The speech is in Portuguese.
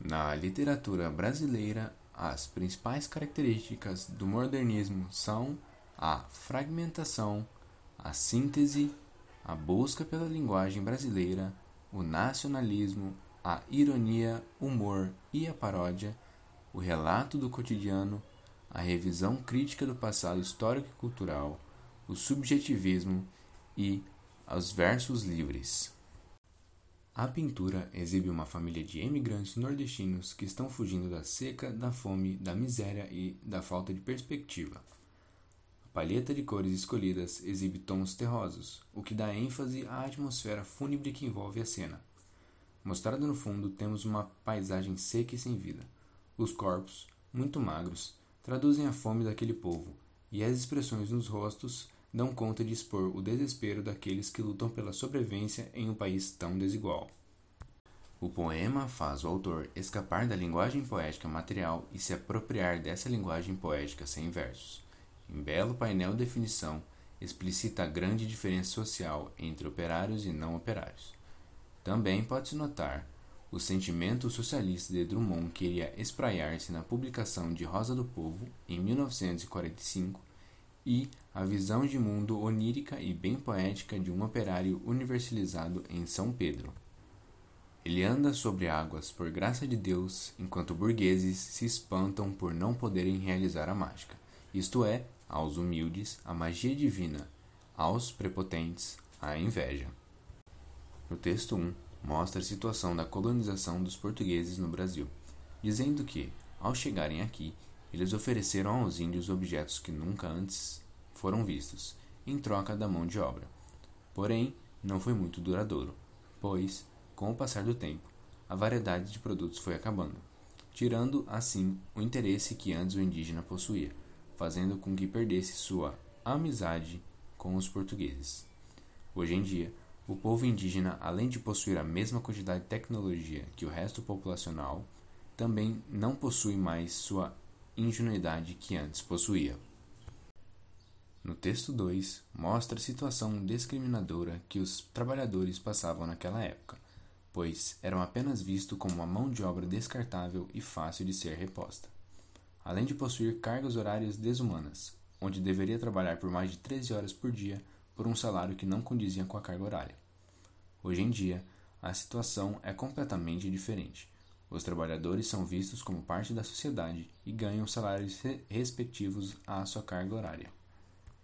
Na literatura brasileira, as principais características do modernismo são a fragmentação, a síntese, a busca pela linguagem brasileira, o nacionalismo, a ironia, humor e a paródia, o relato do cotidiano, a revisão crítica do passado histórico e cultural, o subjetivismo e os versos livres. A pintura exibe uma família de emigrantes nordestinos que estão fugindo da seca, da fome, da miséria e da falta de perspectiva. A palheta de cores escolhidas exibe tons terrosos, o que dá ênfase à atmosfera fúnebre que envolve a cena. Mostrado no fundo, temos uma paisagem seca e sem vida. Os corpos, muito magros, traduzem a fome daquele povo, e as expressões nos rostos dão conta de expor o desespero daqueles que lutam pela sobrevivência em um país tão desigual. O poema faz o autor escapar da linguagem poética material e se apropriar dessa linguagem poética sem versos. Em belo painel de definição, explicita a grande diferença social entre operários e não operários. Também pode-se notar o sentimento socialista de Drummond queria espraiar-se na publicação de Rosa do Povo, em 1945, e a visão de mundo onírica e bem poética de um operário universalizado em São Pedro. Ele anda sobre águas por graça de Deus, enquanto burgueses se espantam por não poderem realizar a mágica, isto é, aos humildes, a magia divina, aos prepotentes, a inveja. No texto 1, mostra a situação da colonização dos portugueses no Brasil, dizendo que, ao chegarem aqui, eles ofereceram aos índios objetos que nunca antes foram vistos, em troca da mão de obra. Porém, não foi muito duradouro, pois, com o passar do tempo, a variedade de produtos foi acabando, tirando assim o interesse que antes o indígena possuía, fazendo com que perdesse sua amizade com os portugueses. Hoje em dia, o povo indígena, além de possuir a mesma quantidade de tecnologia que o resto populacional, também não possui mais sua ingenuidade que antes possuía. No texto 2, mostra a situação discriminadora que os trabalhadores passavam naquela época, pois eram apenas vistos como uma mão de obra descartável e fácil de ser reposta. Além de possuir cargas horárias desumanas, onde deveria trabalhar por mais de 13 horas por dia por um salário que não condizia com a carga horária. Hoje em dia, a situação é completamente diferente. Os trabalhadores são vistos como parte da sociedade e ganham salários respectivos à sua carga horária.